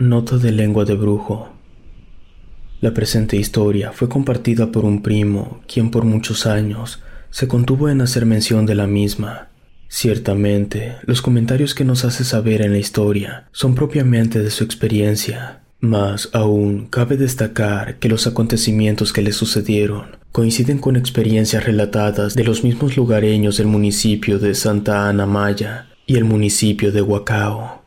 Nota de lengua de brujo. La presente historia fue compartida por un primo, quien por muchos años se contuvo en hacer mención de la misma. Ciertamente, los comentarios que nos hace saber en la historia son propiamente de su experiencia, mas aún cabe destacar que los acontecimientos que le sucedieron coinciden con experiencias relatadas de los mismos lugareños del municipio de Santa Ana Maya y el municipio de Huacao.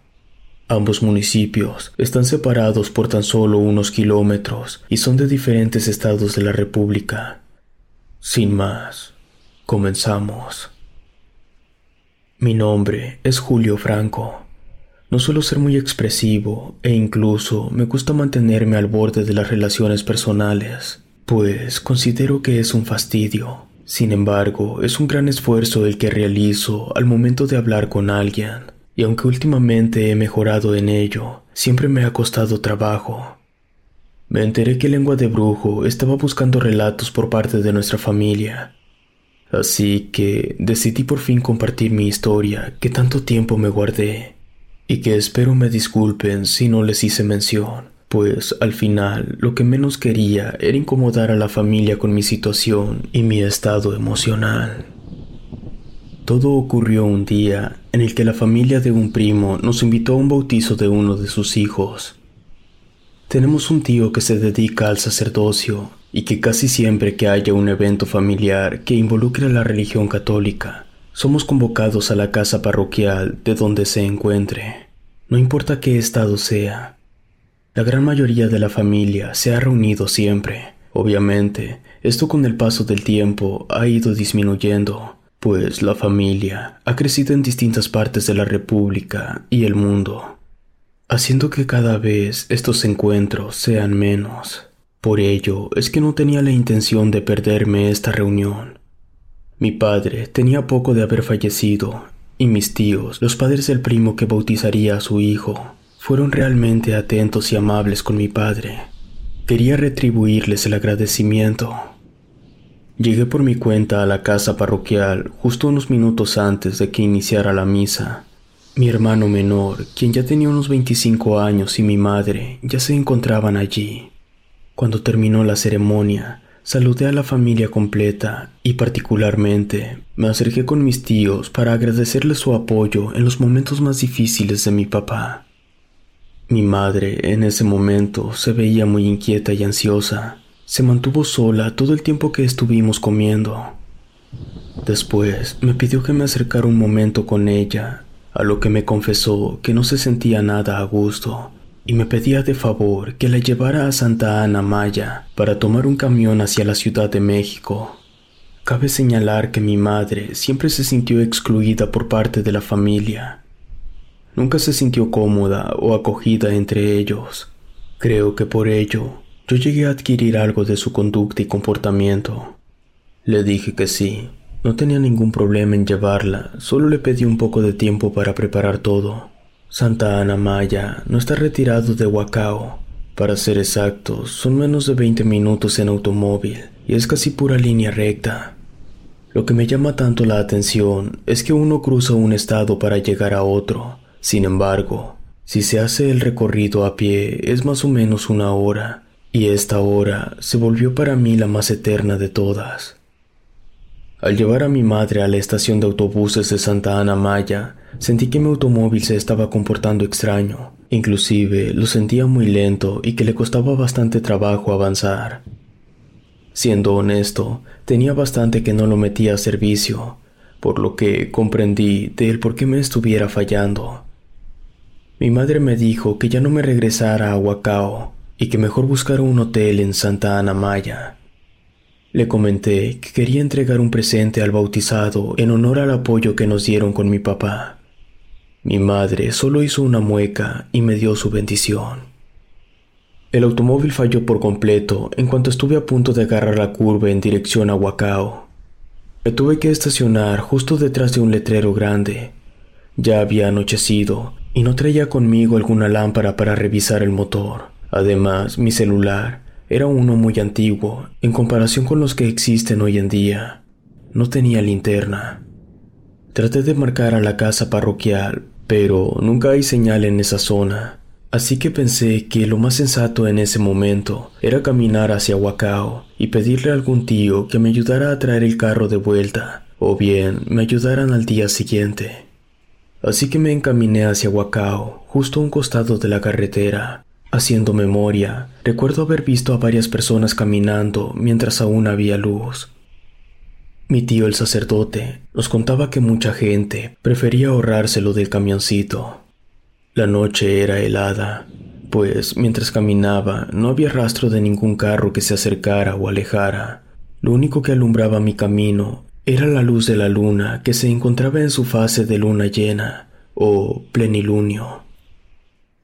Ambos municipios están separados por tan solo unos kilómetros y son de diferentes estados de la República. Sin más, comenzamos. Mi nombre es Julio Franco. No suelo ser muy expresivo e incluso me gusta mantenerme al borde de las relaciones personales, pues considero que es un fastidio. Sin embargo, es un gran esfuerzo el que realizo al momento de hablar con alguien, y aunque últimamente he mejorado en ello, siempre me ha costado trabajo. Me enteré que Lengua de Brujo estaba buscando relatos por parte de nuestra familia, Así que decidí por fin compartir mi historia que tanto tiempo me guardé y que espero me disculpen si no les hice mención, pues al final lo que menos quería era incomodar a la familia con mi situación y mi estado emocional. Todo ocurrió un día en el que la familia de un primo nos invitó a un bautizo de uno de sus hijos. Tenemos un tío que se dedica al sacerdocio y que casi siempre que haya un evento familiar que involucre a la religión católica, somos convocados a la casa parroquial de donde se encuentre, no importa qué estado sea. La gran mayoría de la familia se ha reunido siempre. Obviamente, esto con el paso del tiempo ha ido disminuyendo, pues la familia ha crecido en distintas partes de la República y el mundo, haciendo que cada vez estos encuentros sean menos. Por ello es que no tenía la intención de perderme esta reunión. Mi padre tenía poco de haber fallecido, y mis tíos, los padres del primo que bautizaría a su hijo, fueron realmente atentos y amables con mi padre. Quería retribuirles el agradecimiento. Llegué por mi cuenta a la casa parroquial justo unos minutos antes de que iniciara la misa. Mi hermano menor, quien ya tenía unos 25 años, y mi madre ya se encontraban allí. Cuando terminó la ceremonia, saludé a la familia completa y particularmente me acerqué con mis tíos para agradecerles su apoyo en los momentos más difíciles de mi papá. Mi madre en ese momento se veía muy inquieta y ansiosa. Se mantuvo sola todo el tiempo que estuvimos comiendo. Después me pidió que me acercara un momento con ella, a lo que me confesó que no se sentía nada a gusto y me pedía de favor que la llevara a Santa Ana Maya para tomar un camión hacia la Ciudad de México. Cabe señalar que mi madre siempre se sintió excluida por parte de la familia. Nunca se sintió cómoda o acogida entre ellos. Creo que por ello yo llegué a adquirir algo de su conducta y comportamiento. Le dije que sí, no tenía ningún problema en llevarla, solo le pedí un poco de tiempo para preparar todo. Santa Ana Maya no está retirado de Huacao. Para ser exactos, son menos de 20 minutos en automóvil y es casi pura línea recta. Lo que me llama tanto la atención es que uno cruza un estado para llegar a otro. Sin embargo, si se hace el recorrido a pie es más o menos una hora, y esta hora se volvió para mí la más eterna de todas. Al llevar a mi madre a la estación de autobuses de Santa Ana Maya, sentí que mi automóvil se estaba comportando extraño, inclusive lo sentía muy lento y que le costaba bastante trabajo avanzar. Siendo honesto, tenía bastante que no lo metía a servicio, por lo que comprendí de él por qué me estuviera fallando. Mi madre me dijo que ya no me regresara a Huacao y que mejor buscara un hotel en Santa Ana Maya. Le comenté que quería entregar un presente al bautizado en honor al apoyo que nos dieron con mi papá. Mi madre solo hizo una mueca y me dio su bendición. El automóvil falló por completo en cuanto estuve a punto de agarrar la curva en dirección a Huacao. Me tuve que estacionar justo detrás de un letrero grande. Ya había anochecido y no traía conmigo alguna lámpara para revisar el motor. Además, mi celular era uno muy antiguo en comparación con los que existen hoy en día. No tenía linterna. Traté de marcar a la casa parroquial, pero nunca hay señal en esa zona. Así que pensé que lo más sensato en ese momento era caminar hacia Huacao y pedirle a algún tío que me ayudara a traer el carro de vuelta, o bien me ayudaran al día siguiente. Así que me encaminé hacia Huacao, justo a un costado de la carretera, Haciendo memoria, recuerdo haber visto a varias personas caminando mientras aún había luz. Mi tío el sacerdote nos contaba que mucha gente prefería ahorrárselo del camioncito. La noche era helada, pues mientras caminaba no había rastro de ningún carro que se acercara o alejara. Lo único que alumbraba mi camino era la luz de la luna que se encontraba en su fase de luna llena o plenilunio.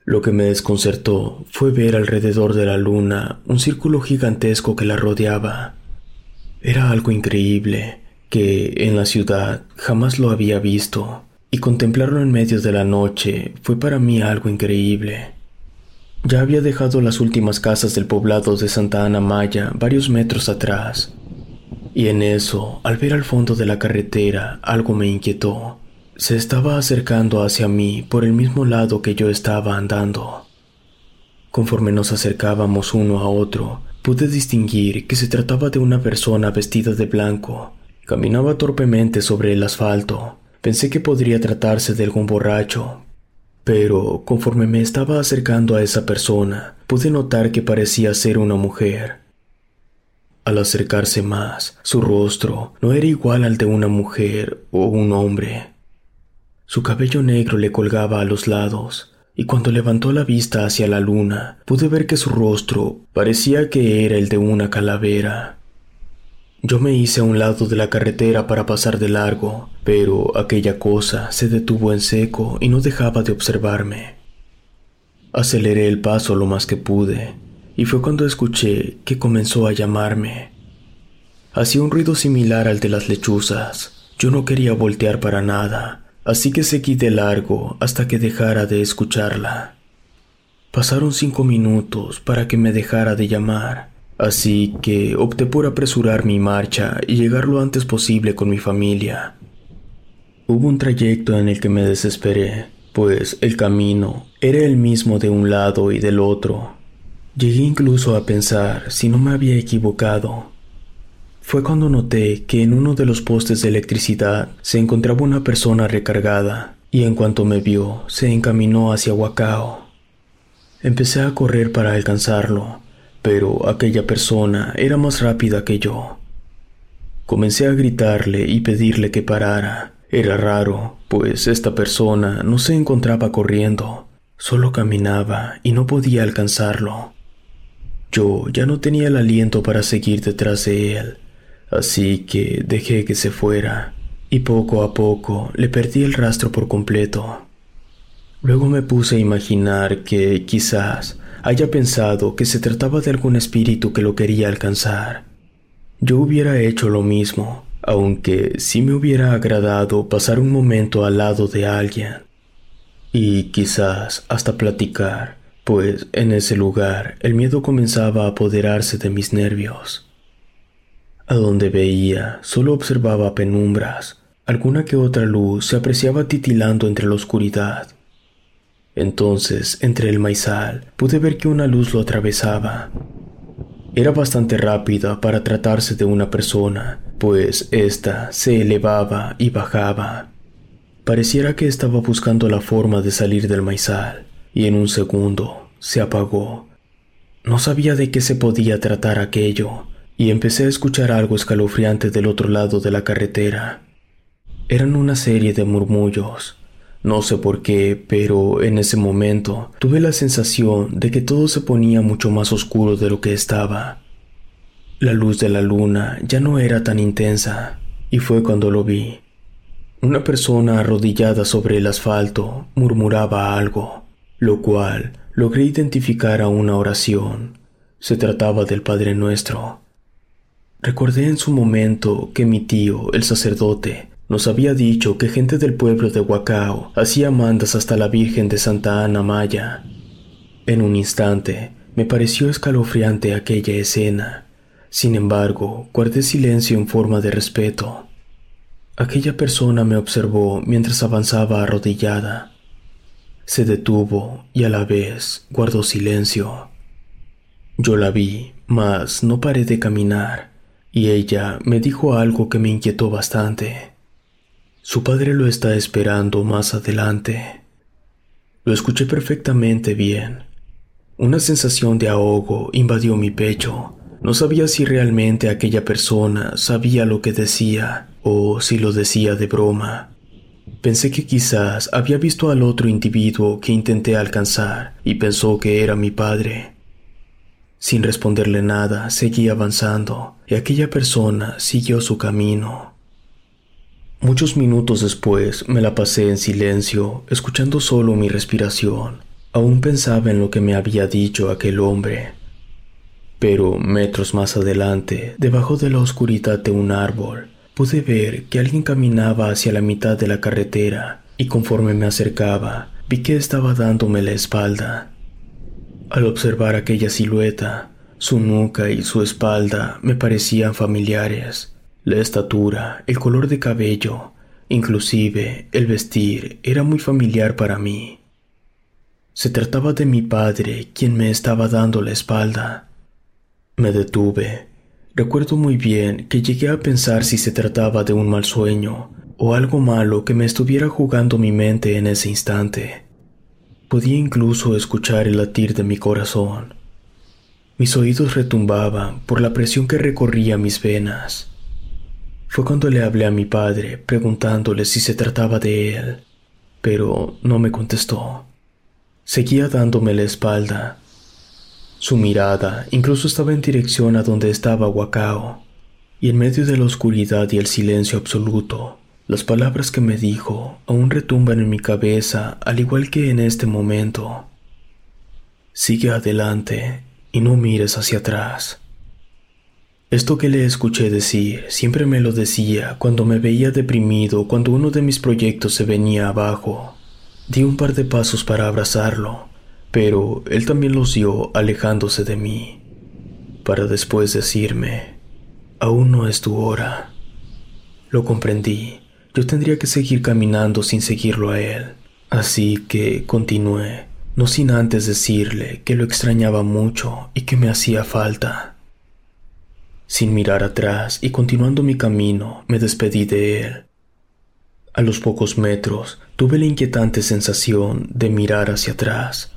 Lo que me desconcertó fue ver alrededor de la luna un círculo gigantesco que la rodeaba. Era algo increíble, que en la ciudad jamás lo había visto, y contemplarlo en medio de la noche fue para mí algo increíble. Ya había dejado las últimas casas del poblado de Santa Ana Maya varios metros atrás, y en eso, al ver al fondo de la carretera, algo me inquietó. Se estaba acercando hacia mí por el mismo lado que yo estaba andando. Conforme nos acercábamos uno a otro, pude distinguir que se trataba de una persona vestida de blanco. Caminaba torpemente sobre el asfalto. Pensé que podría tratarse de algún borracho, pero conforme me estaba acercando a esa persona, pude notar que parecía ser una mujer. Al acercarse más, su rostro no era igual al de una mujer o un hombre. Su cabello negro le colgaba a los lados, y cuando levantó la vista hacia la luna, pude ver que su rostro parecía que era el de una calavera. Yo me hice a un lado de la carretera para pasar de largo, pero aquella cosa se detuvo en seco y no dejaba de observarme. Aceleré el paso lo más que pude, y fue cuando escuché que comenzó a llamarme. Hacía un ruido similar al de las lechuzas. Yo no quería voltear para nada, así que seguí de largo hasta que dejara de escucharla. Pasaron cinco minutos para que me dejara de llamar, así que opté por apresurar mi marcha y llegar lo antes posible con mi familia. Hubo un trayecto en el que me desesperé, pues el camino era el mismo de un lado y del otro. Llegué incluso a pensar si no me había equivocado, fue cuando noté que en uno de los postes de electricidad se encontraba una persona recargada, y en cuanto me vio, se encaminó hacia Huacao. Empecé a correr para alcanzarlo, pero aquella persona era más rápida que yo. Comencé a gritarle y pedirle que parara. Era raro, pues esta persona no se encontraba corriendo, solo caminaba y no podía alcanzarlo. Yo ya no tenía el aliento para seguir detrás de él, Así que dejé que se fuera y poco a poco le perdí el rastro por completo. Luego me puse a imaginar que quizás haya pensado que se trataba de algún espíritu que lo quería alcanzar. Yo hubiera hecho lo mismo, aunque sí me hubiera agradado pasar un momento al lado de alguien. Y quizás hasta platicar, pues en ese lugar el miedo comenzaba a apoderarse de mis nervios. A donde veía, solo observaba penumbras. Alguna que otra luz se apreciaba titilando entre la oscuridad. Entonces, entre el maizal, pude ver que una luz lo atravesaba. Era bastante rápida para tratarse de una persona, pues ésta se elevaba y bajaba. Pareciera que estaba buscando la forma de salir del maizal, y en un segundo se apagó. No sabía de qué se podía tratar aquello, y empecé a escuchar algo escalofriante del otro lado de la carretera. Eran una serie de murmullos. No sé por qué, pero en ese momento tuve la sensación de que todo se ponía mucho más oscuro de lo que estaba. La luz de la luna ya no era tan intensa, y fue cuando lo vi. Una persona arrodillada sobre el asfalto murmuraba algo, lo cual logré identificar a una oración. Se trataba del Padre Nuestro. Recordé en su momento que mi tío, el sacerdote, nos había dicho que gente del pueblo de Huacao hacía mandas hasta la Virgen de Santa Ana Maya. En un instante me pareció escalofriante aquella escena. Sin embargo, guardé silencio en forma de respeto. Aquella persona me observó mientras avanzaba arrodillada. Se detuvo y a la vez guardó silencio. Yo la vi, mas no paré de caminar, y ella me dijo algo que me inquietó bastante. Su padre lo está esperando más adelante. Lo escuché perfectamente bien. Una sensación de ahogo invadió mi pecho. No sabía si realmente aquella persona sabía lo que decía o si lo decía de broma. Pensé que quizás había visto al otro individuo que intenté alcanzar y pensó que era mi padre. Sin responderle nada, seguí avanzando y aquella persona siguió su camino. Muchos minutos después me la pasé en silencio, escuchando solo mi respiración. Aún pensaba en lo que me había dicho aquel hombre. Pero metros más adelante, debajo de la oscuridad de un árbol, pude ver que alguien caminaba hacia la mitad de la carretera y conforme me acercaba, vi que estaba dándome la espalda. Al observar aquella silueta, su nuca y su espalda me parecían familiares la estatura, el color de cabello, inclusive el vestir era muy familiar para mí. Se trataba de mi padre, quien me estaba dando la espalda. Me detuve. Recuerdo muy bien que llegué a pensar si se trataba de un mal sueño o algo malo que me estuviera jugando mi mente en ese instante. Podía incluso escuchar el latir de mi corazón. Mis oídos retumbaban por la presión que recorría mis venas. Fue cuando le hablé a mi padre preguntándole si se trataba de él, pero no me contestó. Seguía dándome la espalda. Su mirada incluso estaba en dirección a donde estaba Wakao, y en medio de la oscuridad y el silencio absoluto, las palabras que me dijo aún retumban en mi cabeza al igual que en este momento. Sigue adelante y no mires hacia atrás. Esto que le escuché decir siempre me lo decía cuando me veía deprimido, cuando uno de mis proyectos se venía abajo. Di un par de pasos para abrazarlo, pero él también los dio alejándose de mí, para después decirme, aún no es tu hora. Lo comprendí, yo tendría que seguir caminando sin seguirlo a él, así que continué, no sin antes decirle que lo extrañaba mucho y que me hacía falta. Sin mirar atrás y continuando mi camino, me despedí de él. A los pocos metros tuve la inquietante sensación de mirar hacia atrás.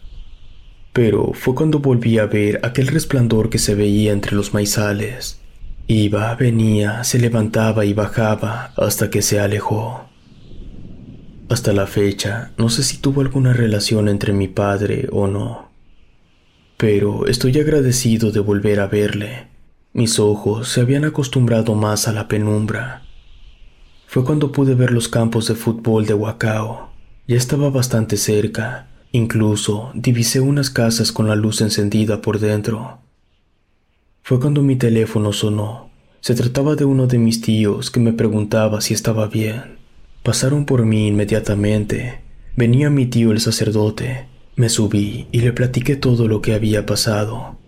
Pero fue cuando volví a ver aquel resplandor que se veía entre los maizales. Iba, venía, se levantaba y bajaba hasta que se alejó. Hasta la fecha, no sé si tuvo alguna relación entre mi padre o no. Pero estoy agradecido de volver a verle mis ojos se habían acostumbrado más a la penumbra. Fue cuando pude ver los campos de fútbol de Huacao. Ya estaba bastante cerca, incluso divisé unas casas con la luz encendida por dentro. Fue cuando mi teléfono sonó. Se trataba de uno de mis tíos que me preguntaba si estaba bien. Pasaron por mí inmediatamente. Venía mi tío el sacerdote. Me subí y le platiqué todo lo que había pasado.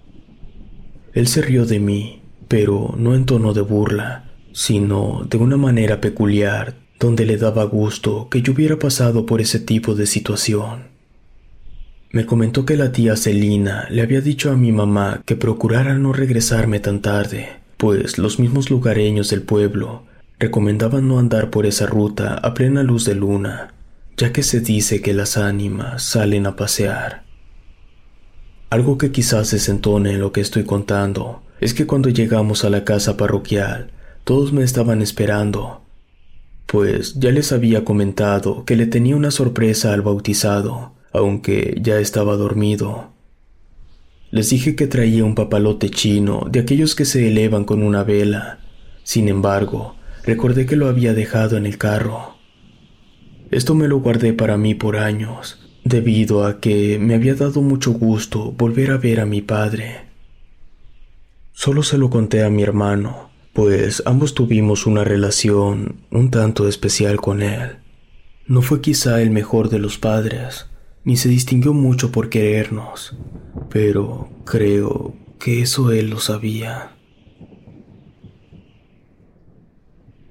Él se rió de mí, pero no en tono de burla, sino de una manera peculiar donde le daba gusto que yo hubiera pasado por ese tipo de situación. Me comentó que la tía Celina le había dicho a mi mamá que procurara no regresarme tan tarde, pues los mismos lugareños del pueblo recomendaban no andar por esa ruta a plena luz de luna, ya que se dice que las ánimas salen a pasear. Algo que quizás desentone en lo que estoy contando es que cuando llegamos a la casa parroquial, todos me estaban esperando, pues ya les había comentado que le tenía una sorpresa al bautizado, aunque ya estaba dormido. Les dije que traía un papalote chino, de aquellos que se elevan con una vela. Sin embargo, recordé que lo había dejado en el carro. Esto me lo guardé para mí por años, debido a que me había dado mucho gusto volver a ver a mi padre. Solo se lo conté a mi hermano, pues ambos tuvimos una relación un tanto especial con él. No fue quizá el mejor de los padres, ni se distinguió mucho por querernos, pero creo que eso él lo sabía.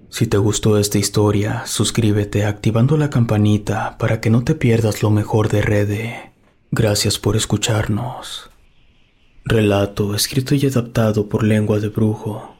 Si te gustó esta historia, suscríbete activando la campanita para que no te pierdas lo mejor de Rede. Gracias por escucharnos. Relato escrito y adaptado por Lengua de Brujo.